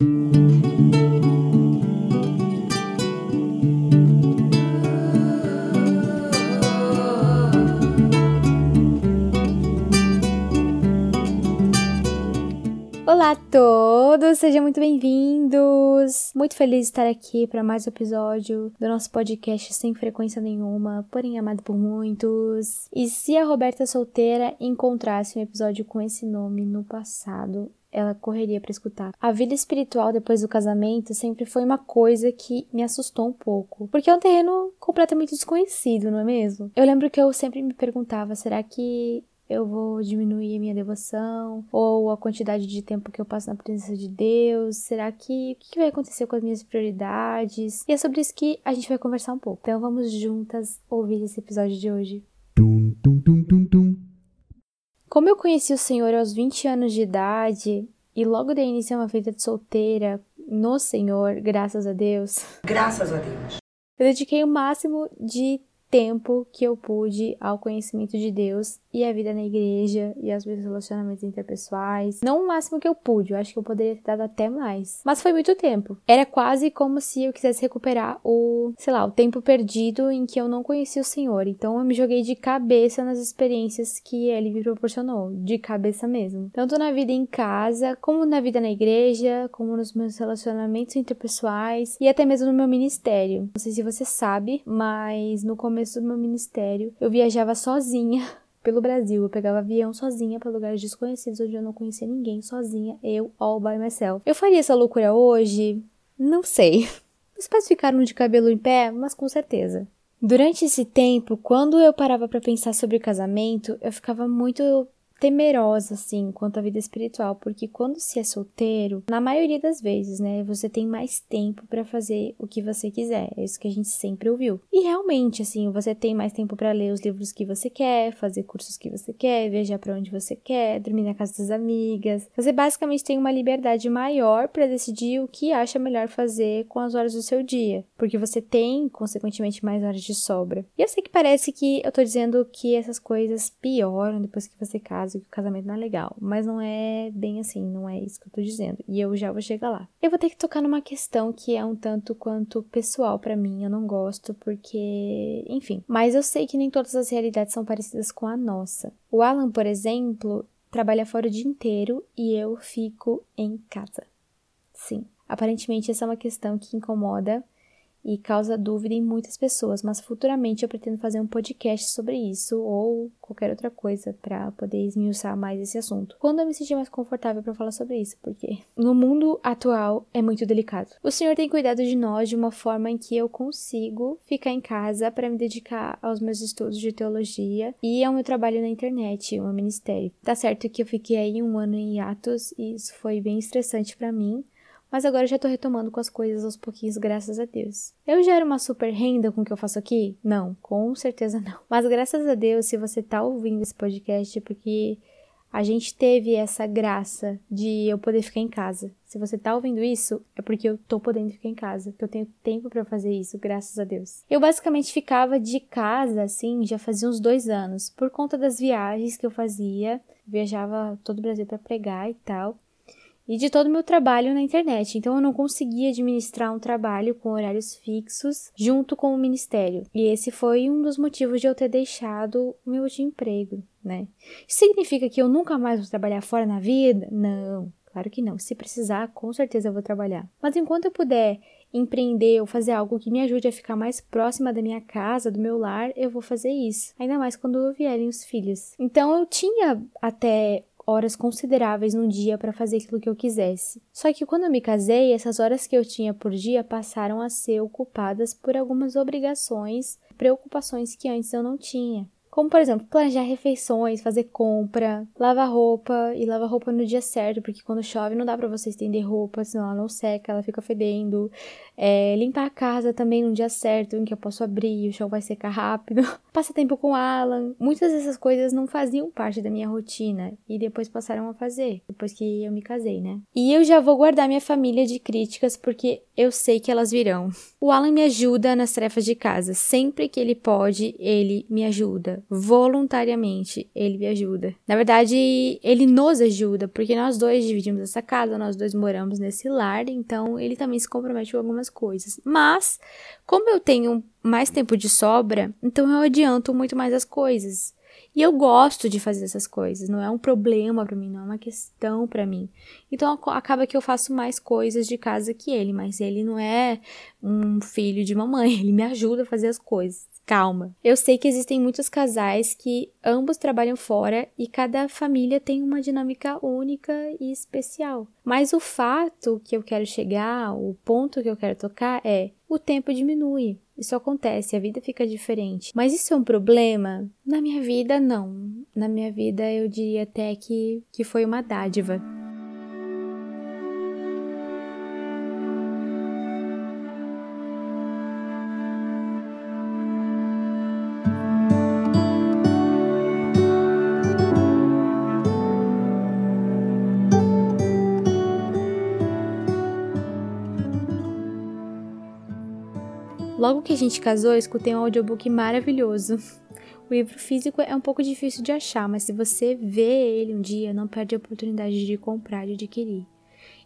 Olá a todos, sejam muito bem-vindos! Muito feliz de estar aqui para mais um episódio do nosso podcast sem frequência nenhuma, porém amado por muitos. E se a Roberta solteira encontrasse um episódio com esse nome no passado, ela correria para escutar. A vida espiritual depois do casamento sempre foi uma coisa que me assustou um pouco, porque é um terreno completamente desconhecido, não é mesmo? Eu lembro que eu sempre me perguntava, será que eu vou diminuir a minha devoção ou a quantidade de tempo que eu passo na presença de Deus? Será que o que vai acontecer com as minhas prioridades? E é sobre isso que a gente vai conversar um pouco. Então vamos juntas ouvir esse episódio de hoje. Como eu conheci o Senhor aos 20 anos de idade e logo dei início a uma vida de solteira no Senhor, graças a Deus. Graças a Deus. Eu dediquei o máximo de tempo que eu pude ao conhecimento de Deus e a vida na igreja e os meus relacionamentos interpessoais. Não o máximo que eu pude, eu acho que eu poderia ter dado até mais. Mas foi muito tempo. Era quase como se eu quisesse recuperar o, sei lá, o tempo perdido em que eu não conhecia o Senhor. Então eu me joguei de cabeça nas experiências que ele me proporcionou, de cabeça mesmo. Tanto na vida em casa, como na vida na igreja, como nos meus relacionamentos interpessoais e até mesmo no meu ministério. Não sei se você sabe, mas no começo do meu ministério eu viajava sozinha pelo Brasil. Eu pegava avião sozinha para lugares desconhecidos onde eu não conhecia ninguém, sozinha, eu, all by myself. Eu faria essa loucura hoje? Não sei. Os pais ficaram de cabelo em pé, mas com certeza. Durante esse tempo, quando eu parava para pensar sobre o casamento, eu ficava muito temerosa, assim, quanto à vida espiritual, porque quando se é solteiro, na maioria das vezes, né, você tem mais tempo para fazer o que você quiser. É isso que a gente sempre ouviu. E realmente, assim, você tem mais tempo para ler os livros que você quer, fazer cursos que você quer, viajar para onde você quer, dormir na casa das amigas. Você basicamente tem uma liberdade maior para decidir o que acha melhor fazer com as horas do seu dia, porque você tem, consequentemente, mais horas de sobra. E eu sei que parece que eu tô dizendo que essas coisas pioram depois que você casa caso que o casamento não é legal. Mas não é bem assim, não é isso que eu tô dizendo. E eu já vou chegar lá. Eu vou ter que tocar numa questão que é um tanto quanto pessoal para mim. Eu não gosto porque, enfim. Mas eu sei que nem todas as realidades são parecidas com a nossa. O Alan, por exemplo, trabalha fora o dia inteiro e eu fico em casa. Sim. Aparentemente, essa é uma questão que incomoda e causa dúvida em muitas pessoas, mas futuramente eu pretendo fazer um podcast sobre isso ou qualquer outra coisa para poder esmiuçar mais esse assunto. Quando eu me sentir mais confortável para falar sobre isso, porque no mundo atual é muito delicado. O Senhor tem cuidado de nós de uma forma em que eu consigo ficar em casa para me dedicar aos meus estudos de teologia e ao meu trabalho na internet, o meu ministério. Tá certo que eu fiquei aí um ano em hiatos e isso foi bem estressante para mim mas agora já tô retomando com as coisas aos pouquinhos, graças a Deus. Eu gero uma super renda com o que eu faço aqui? Não, com certeza não. Mas graças a Deus, se você tá ouvindo esse podcast, é porque a gente teve essa graça de eu poder ficar em casa. Se você tá ouvindo isso, é porque eu tô podendo ficar em casa, que eu tenho tempo para fazer isso, graças a Deus. Eu basicamente ficava de casa, assim, já fazia uns dois anos, por conta das viagens que eu fazia. Viajava todo o Brasil para pregar e tal e de todo o meu trabalho na internet. Então eu não conseguia administrar um trabalho com horários fixos junto com o ministério. E esse foi um dos motivos de eu ter deixado o meu emprego, né? Isso significa que eu nunca mais vou trabalhar fora na vida? Não, claro que não. Se precisar, com certeza eu vou trabalhar. Mas enquanto eu puder empreender ou fazer algo que me ajude a ficar mais próxima da minha casa, do meu lar, eu vou fazer isso. Ainda mais quando vierem os filhos. Então eu tinha até horas consideráveis no dia para fazer aquilo que eu quisesse. Só que quando eu me casei, essas horas que eu tinha por dia passaram a ser ocupadas por algumas obrigações, preocupações que antes eu não tinha. Como, por exemplo, planejar refeições, fazer compra, lavar roupa e lavar roupa no dia certo, porque quando chove não dá para você estender roupa, senão ela não seca, ela fica fedendo. É, limpar a casa também no dia certo, em que eu posso abrir o chão vai secar rápido. passar tempo com Alan. Muitas dessas coisas não faziam parte da minha rotina e depois passaram a fazer, depois que eu me casei, né? E eu já vou guardar minha família de críticas porque eu sei que elas virão. O Alan me ajuda nas tarefas de casa. Sempre que ele pode, ele me ajuda. Voluntariamente, ele me ajuda. Na verdade, ele nos ajuda, porque nós dois dividimos essa casa, nós dois moramos nesse lar, então ele também se compromete com algumas coisas. Mas, como eu tenho mais tempo de sobra, então eu adianto muito mais as coisas. E eu gosto de fazer essas coisas, não é um problema para mim, não é uma questão para mim. Então acaba que eu faço mais coisas de casa que ele, mas ele não é um filho de mamãe, ele me ajuda a fazer as coisas. Calma. Eu sei que existem muitos casais que ambos trabalham fora e cada família tem uma dinâmica única e especial. Mas o fato que eu quero chegar, o ponto que eu quero tocar é: o tempo diminui. Isso acontece, a vida fica diferente. Mas isso é um problema? Na minha vida, não. Na minha vida, eu diria até que, que foi uma dádiva. Logo que a gente casou, escutei um audiobook maravilhoso. O livro físico é um pouco difícil de achar, mas se você vê ele um dia, não perde a oportunidade de comprar e adquirir.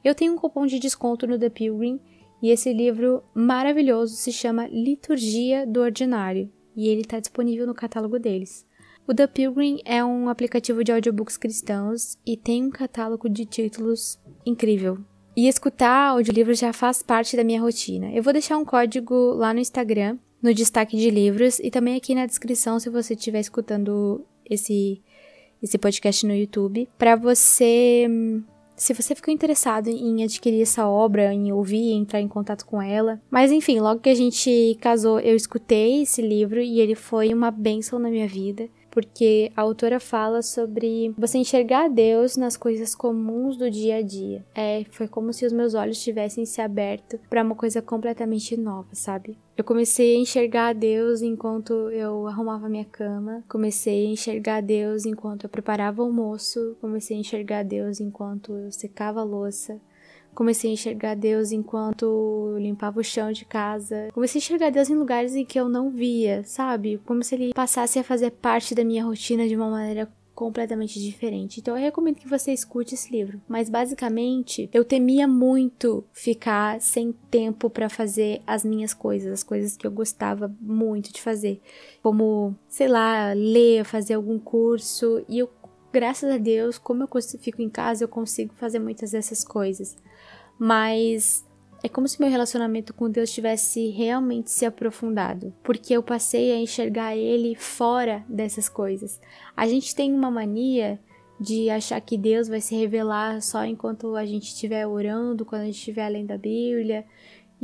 Eu tenho um cupom de desconto no The Pilgrim e esse livro maravilhoso se chama Liturgia do Ordinário e ele está disponível no catálogo deles. O The Pilgrim é um aplicativo de audiobooks cristãos e tem um catálogo de títulos incrível. E escutar audiolivros já faz parte da minha rotina. Eu vou deixar um código lá no Instagram, no destaque de livros, e também aqui na descrição se você estiver escutando esse, esse podcast no YouTube, para você. Se você ficou interessado em adquirir essa obra, em ouvir, entrar em contato com ela. Mas enfim, logo que a gente casou, eu escutei esse livro e ele foi uma bênção na minha vida porque a autora fala sobre você enxergar Deus nas coisas comuns do dia a dia. É, foi como se os meus olhos tivessem se aberto para uma coisa completamente nova, sabe? Eu comecei a enxergar Deus enquanto eu arrumava minha cama, comecei a enxergar Deus enquanto eu preparava o almoço, comecei a enxergar Deus enquanto eu secava a louça, Comecei a enxergar Deus enquanto limpava o chão de casa. Comecei a enxergar Deus em lugares em que eu não via, sabe? Como se ele passasse a fazer parte da minha rotina de uma maneira completamente diferente. Então eu recomendo que você escute esse livro. Mas basicamente, eu temia muito ficar sem tempo para fazer as minhas coisas, as coisas que eu gostava muito de fazer, como, sei lá, ler, fazer algum curso, e eu graças a Deus, como eu fico em casa, eu consigo fazer muitas dessas coisas mas é como se meu relacionamento com Deus tivesse realmente se aprofundado, porque eu passei a enxergar Ele fora dessas coisas. A gente tem uma mania de achar que Deus vai se revelar só enquanto a gente estiver orando, quando a gente estiver lendo a Bíblia,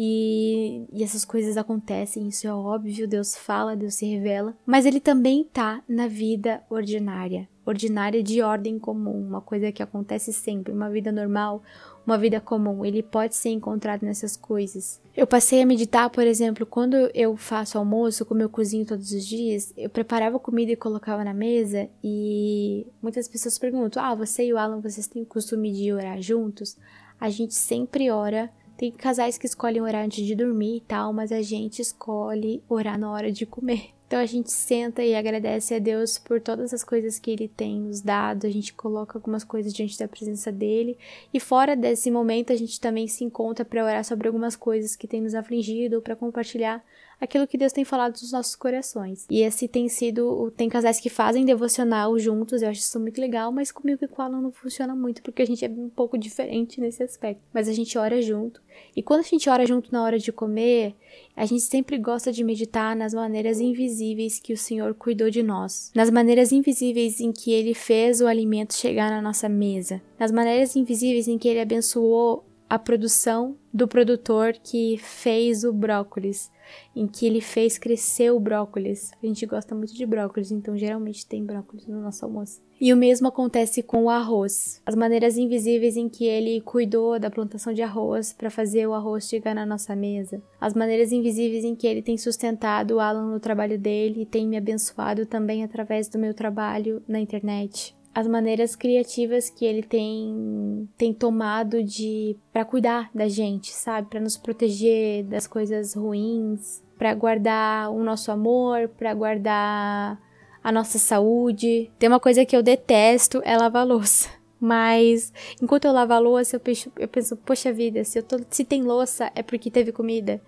e, e, essas coisas acontecem, isso é óbvio, Deus fala, Deus se revela, mas ele também tá na vida ordinária, ordinária de ordem comum, uma coisa que acontece sempre, uma vida normal, uma vida comum, ele pode ser encontrado nessas coisas. Eu passei a meditar, por exemplo, quando eu faço almoço, como eu cozinho todos os dias, eu preparava comida e colocava na mesa e muitas pessoas perguntam: "Ah, você e o Alan, vocês têm o costume de orar juntos?" A gente sempre ora tem casais que escolhem orar antes de dormir e tal, mas a gente escolhe orar na hora de comer. Então a gente senta e agradece a Deus por todas as coisas que Ele tem nos dado, a gente coloca algumas coisas diante da presença dele, e fora desse momento a gente também se encontra para orar sobre algumas coisas que tem nos afligido ou para compartilhar aquilo que Deus tem falado nos nossos corações. E esse tem sido. Tem casais que fazem devocional juntos, eu acho isso muito legal, mas comigo e com ela não funciona muito, porque a gente é um pouco diferente nesse aspecto. Mas a gente ora junto. E quando a gente ora junto na hora de comer, a gente sempre gosta de meditar nas maneiras invisíveis que o Senhor cuidou de nós, nas maneiras invisíveis em que Ele fez o alimento chegar na nossa mesa, nas maneiras invisíveis em que Ele abençoou a produção do produtor que fez o brócolis, em que ele fez crescer o brócolis. A gente gosta muito de brócolis, então geralmente tem brócolis no nosso almoço. E o mesmo acontece com o arroz. As maneiras invisíveis em que ele cuidou da plantação de arroz para fazer o arroz chegar na nossa mesa. As maneiras invisíveis em que ele tem sustentado o Alan no trabalho dele e tem me abençoado também através do meu trabalho na internet as maneiras criativas que ele tem tem tomado de para cuidar da gente, sabe, para nos proteger das coisas ruins, para guardar o nosso amor, para guardar a nossa saúde. Tem uma coisa que eu detesto é lavar louça. Mas enquanto eu lavo a louça, eu penso, eu penso poxa vida, se, eu tô, se tem louça é porque teve comida.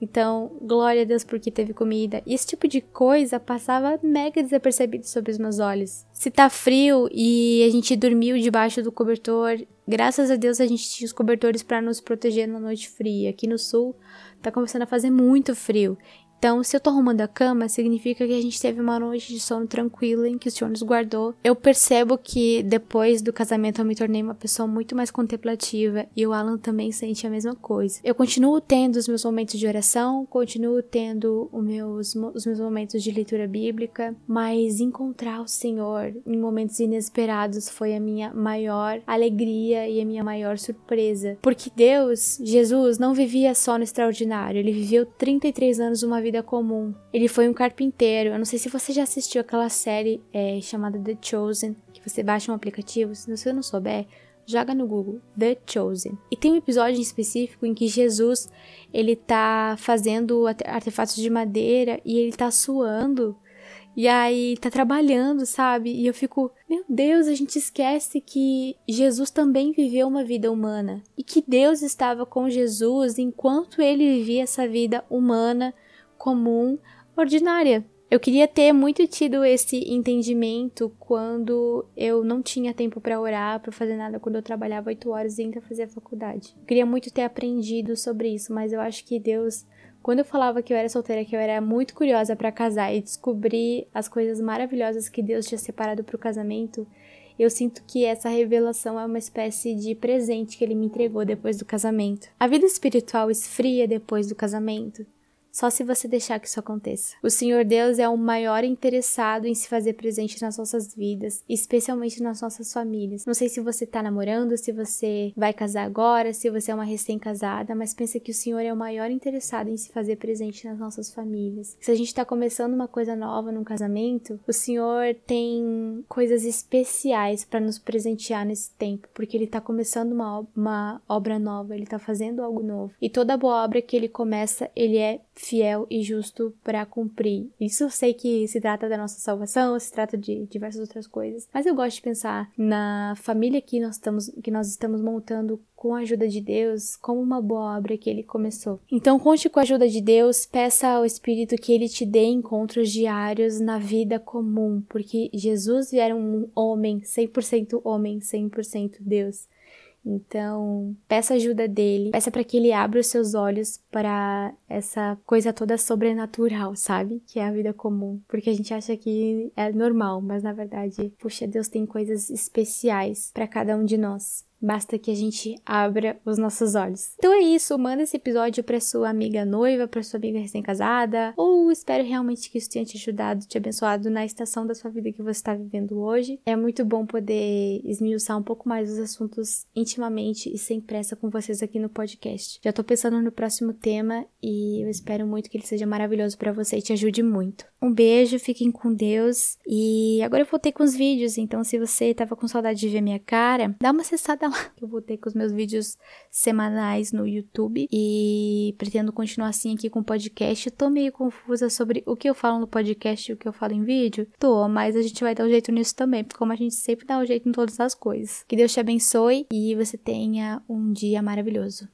Então, glória a Deus porque teve comida. Esse tipo de coisa passava mega desapercebido sobre os meus olhos. Se tá frio e a gente dormiu debaixo do cobertor, graças a Deus a gente tinha os cobertores para nos proteger na noite fria. Aqui no sul tá começando a fazer muito frio. Então, se eu tô arrumando a cama, significa que a gente teve uma noite de sono tranquila em que o Senhor nos guardou. Eu percebo que depois do casamento eu me tornei uma pessoa muito mais contemplativa e o Alan também sente a mesma coisa. Eu continuo tendo os meus momentos de oração, continuo tendo os meus, os meus momentos de leitura bíblica, mas encontrar o Senhor em momentos inesperados foi a minha maior alegria e a minha maior surpresa. Porque Deus, Jesus, não vivia só no extraordinário, ele viveu 33 anos uma vida vida comum. Ele foi um carpinteiro. Eu não sei se você já assistiu aquela série é, chamada The Chosen, que você baixa um aplicativo. Se você não souber, joga no Google The Chosen. E tem um episódio em específico em que Jesus ele tá fazendo artefatos de madeira e ele tá suando. E aí tá trabalhando, sabe? E eu fico, meu Deus, a gente esquece que Jesus também viveu uma vida humana e que Deus estava com Jesus enquanto ele vivia essa vida humana comum, ordinária. Eu queria ter muito tido esse entendimento quando eu não tinha tempo para orar, para fazer nada, quando eu trabalhava oito horas e ainda fazia faculdade. Eu queria muito ter aprendido sobre isso, mas eu acho que Deus, quando eu falava que eu era solteira, que eu era muito curiosa para casar e descobrir as coisas maravilhosas que Deus tinha separado para o casamento, eu sinto que essa revelação é uma espécie de presente que ele me entregou depois do casamento. A vida espiritual esfria depois do casamento só se você deixar que isso aconteça. O Senhor Deus é o maior interessado em se fazer presente nas nossas vidas, especialmente nas nossas famílias. Não sei se você tá namorando, se você vai casar agora, se você é uma recém-casada, mas pensa que o Senhor é o maior interessado em se fazer presente nas nossas famílias. Se a gente tá começando uma coisa nova num casamento, o Senhor tem coisas especiais para nos presentear nesse tempo, porque ele tá começando uma, uma obra nova, ele tá fazendo algo novo. E toda boa obra que ele começa, ele é fiel e justo para cumprir. Isso eu sei que se trata da nossa salvação, se trata de diversas outras coisas, mas eu gosto de pensar na família que nós estamos, que nós estamos montando com a ajuda de Deus, como uma boa obra que ele começou. Então, conte com a ajuda de Deus, peça ao Espírito que ele te dê encontros diários na vida comum, porque Jesus era um homem, 100% homem, 100% Deus. Então, peça ajuda dele, peça para que ele abra os seus olhos para essa coisa toda sobrenatural, sabe? Que é a vida comum. Porque a gente acha que é normal, mas na verdade, puxa, Deus tem coisas especiais para cada um de nós. Basta que a gente abra os nossos olhos. Então é isso, manda esse episódio para sua amiga noiva, para sua amiga recém-casada, ou espero realmente que isso tenha te ajudado, te abençoado na estação da sua vida que você está vivendo hoje. É muito bom poder esmiuçar um pouco mais os assuntos intimamente e sem pressa com vocês aqui no podcast. Já tô pensando no próximo tema e eu espero muito que ele seja maravilhoso para você e te ajude muito. Um beijo, fiquem com Deus e agora eu voltei com os vídeos, então se você tava com saudade de ver minha cara, dá uma acessada lá. Eu voltei com os meus vídeos semanais no YouTube e pretendo continuar assim aqui com o podcast. Tô meio confusa sobre o que eu falo no podcast e o que eu falo em vídeo. Tô, mas a gente vai dar um jeito nisso também, porque como a gente sempre dá um jeito em todas as coisas. Que Deus te abençoe e você tenha um dia maravilhoso.